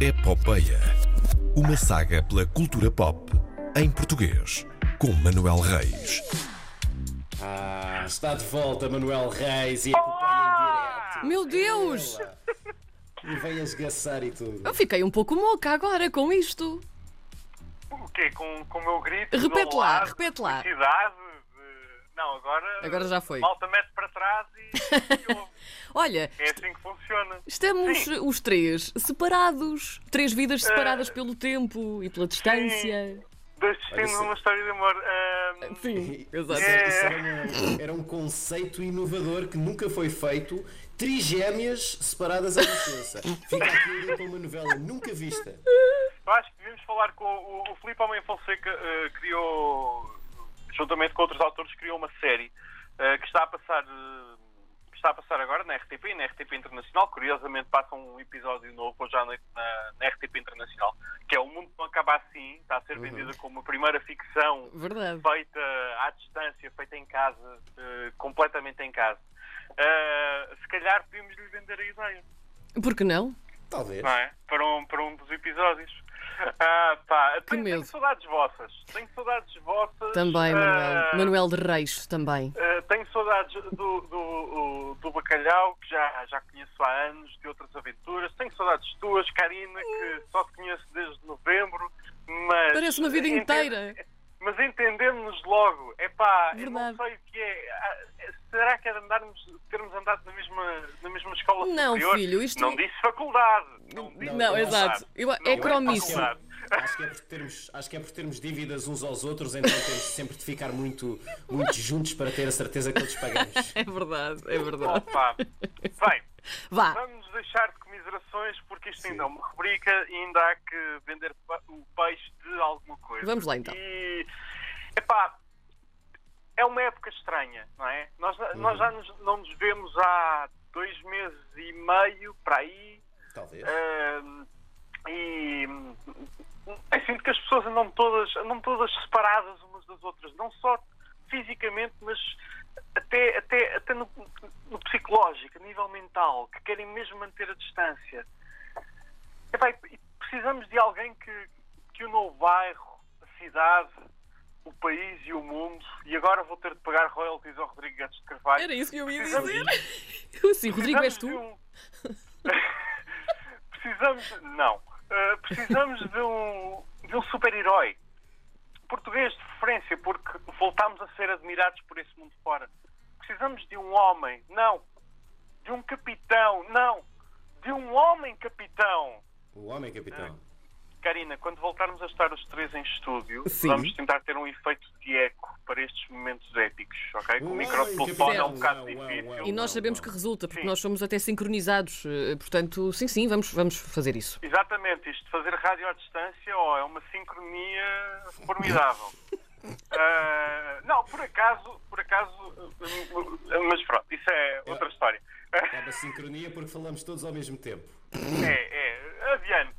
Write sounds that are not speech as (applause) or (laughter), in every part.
Epopeia. Uma saga pela cultura pop em português, com Manuel Reis. Ah, está de volta Manuel Reis e Epopeia em direto. Meu Deus! E vem a esgaçar e tudo. Eu fiquei um pouco moca agora com isto. O quê? Com, com o meu grito? Repete lá, repete lá. Não, agora. Agora já foi. Malta mete para trás e. e. (laughs) Olha, é assim que funciona. estamos Sim. os três separados. Três vidas separadas Eh, pelo tempo e pela distância. Dois destinos, uma história de amor. Ahm, Sim, (laughs) Isso, exato. É. era, era um conceito inovador que nunca foi feito. Trigémeas separadas à licença. Fica aqui para uma novela nunca vista. Eu acho que devíamos falar com o, o Filipe Homem Fonseca eh, criou, juntamente com outros autores, criou uma série eh, que está a passar que está a passar agora na RTP e na RTP Internacional. Curiosamente passa um episódio novo hoje à noite na, na RTP Internacional, que é O Mundo Não Acaba Assim, está a ser vendida como a primeira ficção Verdade. feita à distância, feita em casa, eh, completamente em casa. Se calhar podíamos lhe vender a ideia Por que não? Talvez. não é? Para um, para um dos episódios. (laughs) Ah, pá, tenho, medo. tenho saudades vossas. Tenho saudades vossas. Também, ah, Manuel. Manuel de Reis, também. ah, tenho saudades do, do, do Bacalhau, que já, já conheço há anos, de outras aventuras. Tenho saudades tuas, Karina, que só te conheço desde novembro. Mas Parece uma vida inteira. Mas entendemos logo. É pá, eu não sei o que é. Ah, Será que é de andarmos, termos andado na mesma, na mesma escola Não, superior? filho, isto- Não disse faculdade. Não, disse Não, faculdade. exato. Eu- Não é faculdade. Acho que, é por termos, acho que é por termos dívidas uns aos outros, então temos sempre de ficar muito, muito juntos para ter a certeza que todos pagamos. (laughs) É verdade, é verdade. Opa. Bem, Vá. vamos deixar de comiserações porque isto ainda é uma rubrica e ainda há que vender o peixe de alguma coisa. Vamos lá, então. E, epá, é uma época estranha, não é? Nós, nós já nos- não nos vemos há dois meses e meio para aí. Talvez. Ahm, e eu sinto que as pessoas andam todas, andam todas separadas umas das outras, não só fisicamente, mas até, até, até no, no psicológico, a nível mental, que querem mesmo manter a distância. Epá, precisamos de alguém que, que o bairro, a cidade, o país e o mundo, e agora vou ter de pagar royalties ao Rodrigo Guedes de Carvalho. Era isso que eu ia Precisamos- dizer. (laughs) Sim, Rodrigo, és Precisamos tu? de um- (laughs) precisamos. Não. Uh, precisamos de um, de um super-herói. Português de preferência, porque voltamos a ser admirados por esse mundo fora. Precisamos de um homem. Não. De um capitão. Não. De um homem capitão. O homem capitão. Karina, quando voltarmos a estar os três em estúdio, Sim. vamos tentar ter um efeito de eco para estes momentos épicos, ok? Com o microfone é um bocado difícil. E nós sabemos que resulta, porque Sim. nós somos até sincronizados. eh, Portanto, sim, sim, vamos, vamos fazer isso. Exatamente, isto de fazer rádio à distância oh, é uma sincronia formidável. (laughs) Ah, não, por acaso, por acaso, uh, mas pronto, isso é outra história. É uma sincronia porque falamos todos ao mesmo tempo. É, é, adiante.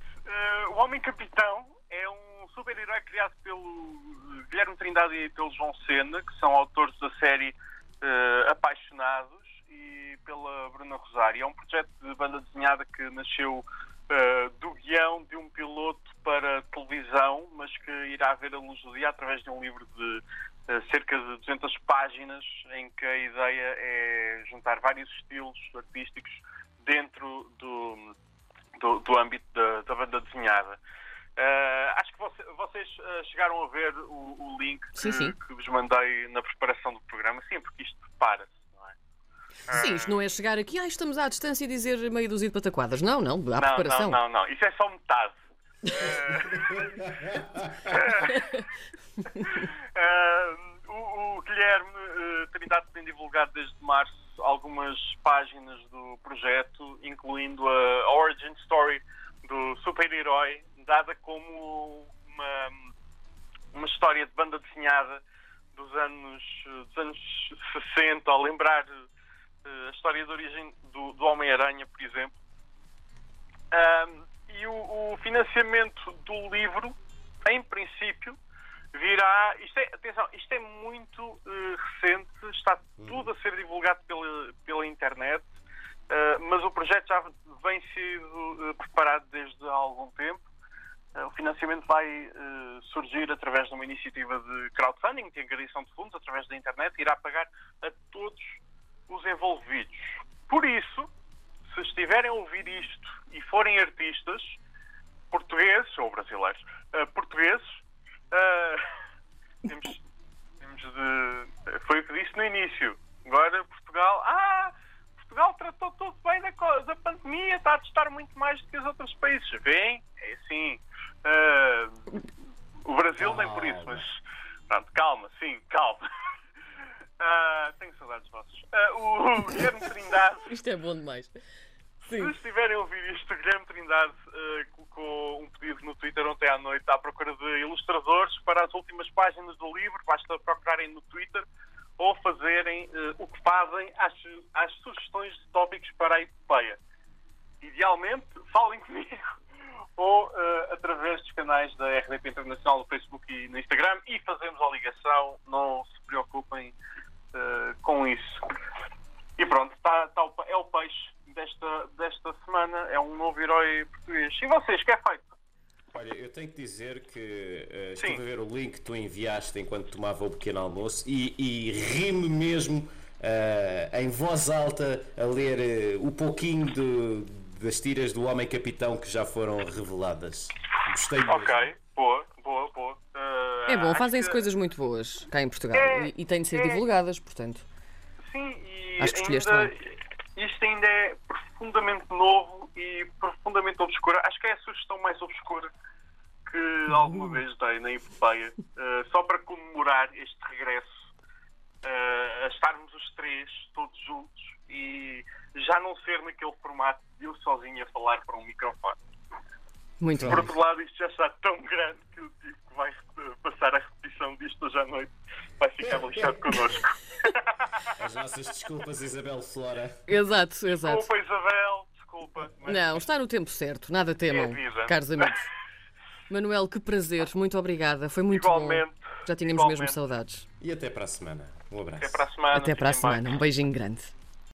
Ah, o Homem Capitão é um super-herói criado pelo Guilherme Trindade e pelo João Sena, que são autores da série ah, Apaixonados, e pela Bruna Rosário. É um projeto de banda desenhada que nasceu ah, do guião de um piloto para televisão, mas que irá ver a luz do dia através de um livro de ah, cerca de 200 páginas, em que a ideia é juntar vários estilos artísticos dentro do, do, do âmbito da, da banda desenhada. Ah, acho que voce- vocês ah, chegaram a ver o, o link que, Sim, sim. que vos mandei na preparação do programa. Sim, porque isto prepara-se, não é? Sim, isto não é chegar aqui, ah, estamos à distância e dizer meia dúzia de pataquadas. Não, não, há Não, preparação. não, não, não. Isso é só metade. Ah, (laughs) (laughs) o, o Guilherme uh, Trindade tem divulgado desde março algumas páginas do projeto, incluindo a origin story do super-herói, dada como uma, uma história de banda desenhada dos anos, dos anos 60, ao lembrar eh, a história de origem do, do Homem-Aranha, por exemplo. Ahm, e o, o financiamento do livro, em princípio, virá. Isto é, atenção, isto é muito recente, está tudo a ser divulgado pela, pela internet, eh, mas o projeto já vem sido eh, preparado desde há algum tempo. Uh, o financiamento vai uh, surgir através de uma iniciativa de crowdfunding, de angariação de fundos, através da internet, e irá pagar a todos os envolvidos. Por isso, se estiverem a ouvir isto e forem artistas, portugueses ou brasileiros, uh, portugueses, (laughs) temos. Foi o que disse no início. Agora, Portugal. Ah! Portugal tratou tudo bem da, da pandemia, está a testar muito mais do que os outros países. Vem, é assim. Uh, o Brasil nem por isso, mas pronto, calma, sim, calma. Uh, (laughs) tenho saudades vossas. Uh, o Guilherme Trindade. (laughs) Isto é bom demais. Sim. Se estiverem a ouvir isto, o Guilherme Trindade uh, colocou um pedido no Twitter ontem à noite à procura de ilustradores para as últimas páginas do livro. Basta procurarem no Twitter ou fazerem uh, o que fazem às, às sugestões de tópicos para a epopeia. Idealmente, falem comigo (laughs) ou uh, através dos canais da RDP Internacional no Facebook e no Instagram e fazemos a ligação. Não se preocupem uh, com isso. E pronto, tá, tá, é o peixe desta, desta semana. É um novo herói português. E vocês, que é feito? Olha, eu tenho que dizer que uh, estive a ver o link que tu enviaste enquanto tomava o pequeno almoço e, e ri-me mesmo uh, em voz alta a ler uh, o pouquinho de, das tiras do Homem Capitão que já foram reveladas. Gostei mesmo. Ok, boa, boa, boa. é bom, fazem-se que... coisas muito boas cá em Portugal é, e, e têm de ser é, divulgadas, portanto. Sim, e Acho que escolheste ainda, isto ainda é profundamente novo e profundamente obscuro. Acho que é a sugestão mais obscura que alguma vez dei na epopeia, uh, só para comemorar este regresso, uh, a estarmos os três todos juntos e já não ser naquele formato de eu sozinho a falar para um microfone. Muito Por outro lado, isto já está tão grande que o tipo que vai passar a repetição disto hoje à noite vai ficar (laughs) lixado connosco. (laughs) As nossas desculpas, Isabel Flora. Exato, exato. Desculpa, Isabel, desculpa. Não, está no tempo certo, nada temam, é caros amigos. (laughs) Manuel, que prazer, muito obrigada, foi muito igualmente, bom. Já tínhamos igualmente. mesmo saudades. E até para a semana. Um abraço. Até para a semana. Até para a semana, um beijinho grande.